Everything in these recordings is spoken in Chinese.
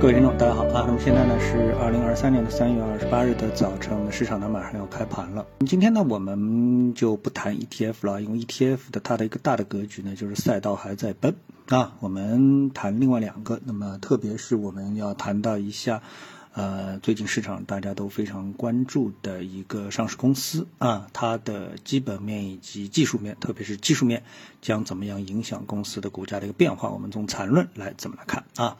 各位听众，大家好啊！那么现在呢是二零二三年的三月二十八日的早晨，我们市场呢马上要开盘了。今天呢我们就不谈 ETF 了，因为 ETF 的它的一个大的格局呢就是赛道还在奔啊。我们谈另外两个，那么特别是我们要谈到一下。呃，最近市场大家都非常关注的一个上市公司啊，它的基本面以及技术面，特别是技术面将怎么样影响公司的股价的一个变化？我们从缠论来怎么来看啊？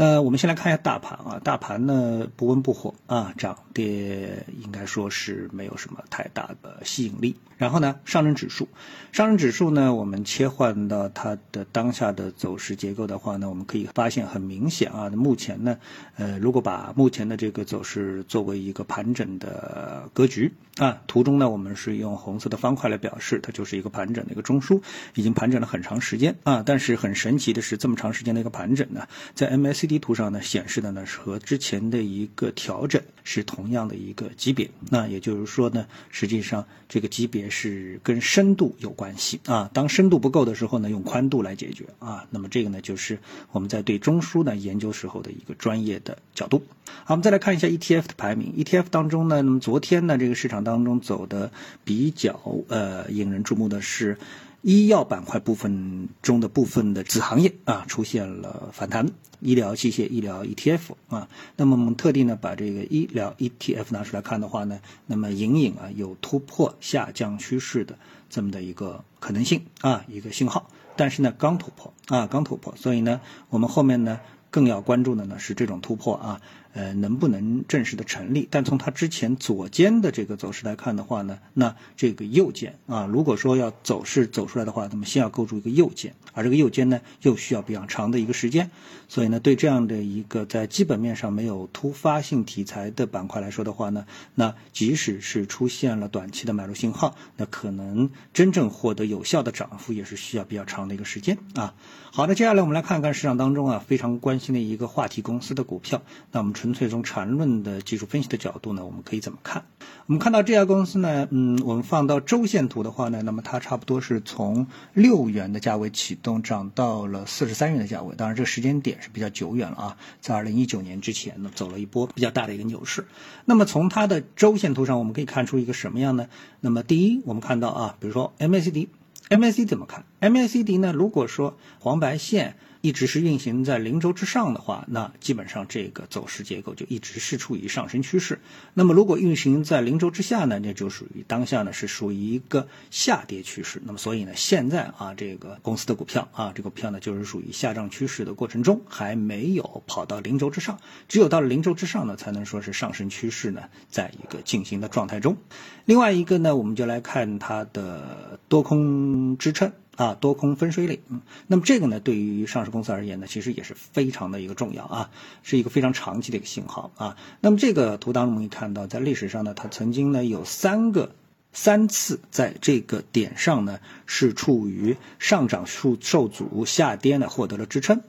那我们先来看一下大盘啊，大盘呢不温不火啊，涨跌应该说是没有什么太大的吸引力。然后呢，上证指数，上证指数呢，我们切换到它的当下的走势结构的话呢，我们可以发现很明显啊，目前呢，呃，如果把目前的这个走势作为一个盘整的格局啊，图中呢，我们是用红色的方块来表示，它就是一个盘整的一个中枢，已经盘整了很长时间啊。但是很神奇的是，这么长时间的一个盘整呢，在 mac 地图上呢显示的呢是和之前的一个调整是同样的一个级别，那也就是说呢，实际上这个级别。是跟深度有关系啊，当深度不够的时候呢，用宽度来解决啊。那么这个呢，就是我们在对中枢呢研究时候的一个专业的角度。好，我们再来看一下 ETF 的排名。ETF 当中呢，那么昨天呢，这个市场当中走的比较呃引人注目的是。医药板块部分中的部分的子行业啊出现了反弹，医疗器械、医疗 ETF 啊，那么我们特地呢把这个医疗 ETF 拿出来看的话呢，那么隐隐啊有突破下降趋势的这么的一个可能性啊一个信号，但是呢刚突破啊刚突破，所以呢我们后面呢更要关注的呢是这种突破啊。呃，能不能正式的成立？但从它之前左肩的这个走势来看的话呢，那这个右肩啊，如果说要走势走出来的话，那么先要构筑一个右肩，而这个右肩呢，又需要比较长的一个时间。所以呢，对这样的一个在基本面上没有突发性题材的板块来说的话呢，那即使是出现了短期的买入信号，那可能真正获得有效的涨幅也是需要比较长的一个时间啊。好，那接下来我们来看看市场当中啊非常关心的一个话题公司的股票，那我们。纯粹从缠论的技术分析的角度呢，我们可以怎么看？我们看到这家公司呢，嗯，我们放到周线图的话呢，那么它差不多是从六元的价位启动，涨到了四十三元的价位。当然，这个时间点是比较久远了啊，在二零一九年之前呢，走了一波比较大的一个牛市。那么从它的周线图上，我们可以看出一个什么样呢？那么第一，我们看到啊，比如说 MACD MACD 怎么看？MACD 呢？如果说黄白线。一直是运行在零轴之上的话，那基本上这个走势结构就一直是处于上升趋势。那么如果运行在零轴之下呢，那就属于当下呢是属于一个下跌趋势。那么所以呢，现在啊这个公司的股票啊，这个股票呢就是属于下降趋势的过程中，还没有跑到零轴之上。只有到了零轴之上呢，才能说是上升趋势呢在一个进行的状态中。另外一个呢，我们就来看它的多空支撑。啊，多空分水岭，那么这个呢，对于上市公司而言呢，其实也是非常的一个重要啊，是一个非常长期的一个信号啊。那么这个图当中可以看到，在历史上呢，它曾经呢有三个三次在这个点上呢是处于上涨受受阻，下跌呢获得了支撑。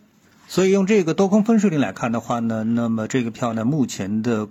所以用这个多空分水岭来看的话呢，那么这个票呢目前的。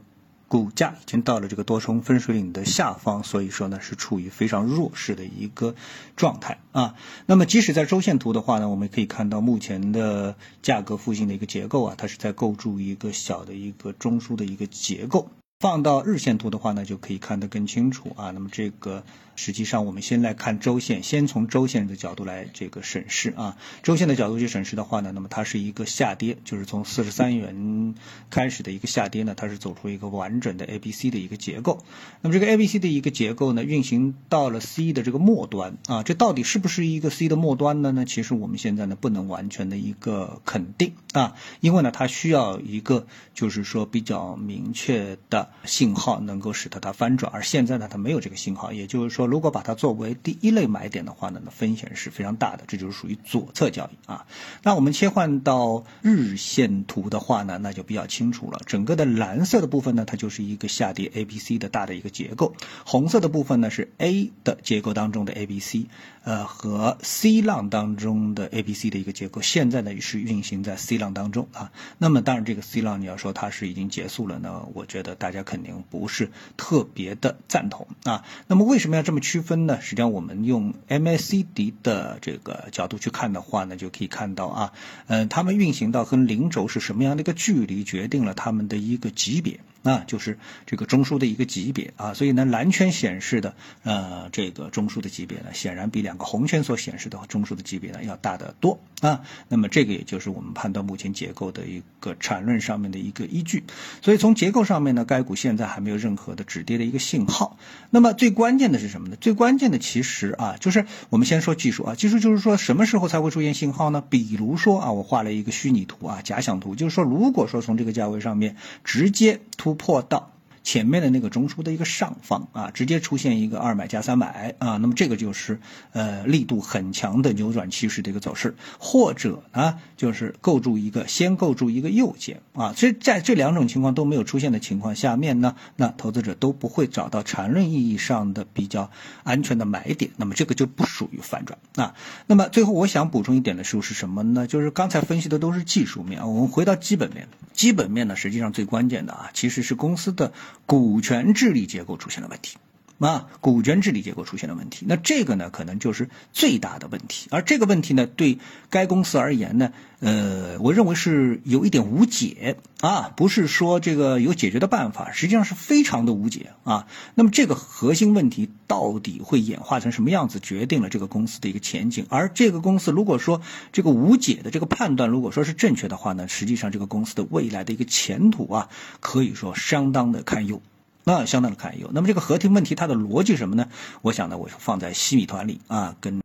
股价已经到了这个多重分水岭的下方，所以说呢是处于非常弱势的一个状态啊。那么即使在周线图的话呢，我们可以看到目前的价格附近的一个结构啊，它是在构筑一个小的一个中枢的一个结构。放到日线图的话呢，就可以看得更清楚啊。那么这个实际上我们先来看周线，先从周线的角度来这个审视啊。周线的角度去审视的话呢，那么它是一个下跌，就是从四十三元开始的一个下跌呢，它是走出一个完整的 A B C 的一个结构。那么这个 A B C 的一个结构呢，运行到了 C 的这个末端啊，这到底是不是一个 C 的末端呢？呢，其实我们现在呢不能完全的一个肯定啊，因为呢它需要一个就是说比较明确的。信号能够使得它翻转，而现在呢，它没有这个信号。也就是说，如果把它作为第一类买点的话呢，那风险是非常大的。这就是属于左侧交易啊。那我们切换到日线图的话呢，那就比较清楚了。整个的蓝色的部分呢，它就是一个下跌 A B C 的大的一个结构；红色的部分呢是 A 的结构当中的 A B C，呃和 C 浪当中的 A B C 的一个结构。现在呢是运行在 C 浪当中啊。那么当然，这个 C 浪你要说它是已经结束了呢，我觉得大家。肯定不是特别的赞同啊。那么为什么要这么区分呢？实际上，我们用 MACD 的这个角度去看的话呢，就可以看到啊，呃，它们运行到跟零轴是什么样的一个距离，决定了它们的一个级别。啊，就是这个中枢的一个级别啊，所以呢，蓝圈显示的呃这个中枢的级别呢，显然比两个红圈所显示的中枢的级别呢要大得多啊。那么这个也就是我们判断目前结构的一个产论上面的一个依据。所以从结构上面呢，该现在还没有任何的止跌的一个信号。那么最关键的是什么呢？最关键的其实啊，就是我们先说技术啊，技术就是说什么时候才会出现信号呢？比如说啊，我画了一个虚拟图啊，假想图，就是说如果说从这个价位上面直接突突破到前面的那个中枢的一个上方啊，直接出现一个二买加三买啊，那么这个就是呃力度很强的扭转趋势的一个走势，或者呢就是构筑一个先构筑一个右肩啊，所以在这两种情况都没有出现的情况下面呢，那投资者都不会找到缠论意义上的比较安全的买点，那么这个就不属于反转啊。那么最后我想补充一点的是是什么呢？就是刚才分析的都是技术面，我们回到基本面，基本面呢实际上最关键的啊其实是公司的。股权治理结构出现了问题，啊，股权治理结构出现了问题，那这个呢，可能就是最大的问题。而这个问题呢，对该公司而言呢，呃，我认为是有一点无解啊，不是说这个有解决的办法，实际上是非常的无解啊。那么这个核心问题到底会演化成什么样子，决定了这个公司的一个前景。而这个公司如果说这个无解的这个判断如果说是正确的话呢，实际上这个公司的未来的一个前途啊，可以说相当的堪忧。啊相当的堪忧。那么这个合体问题它的逻辑是什么呢？我想呢，我放在西米团里啊，跟。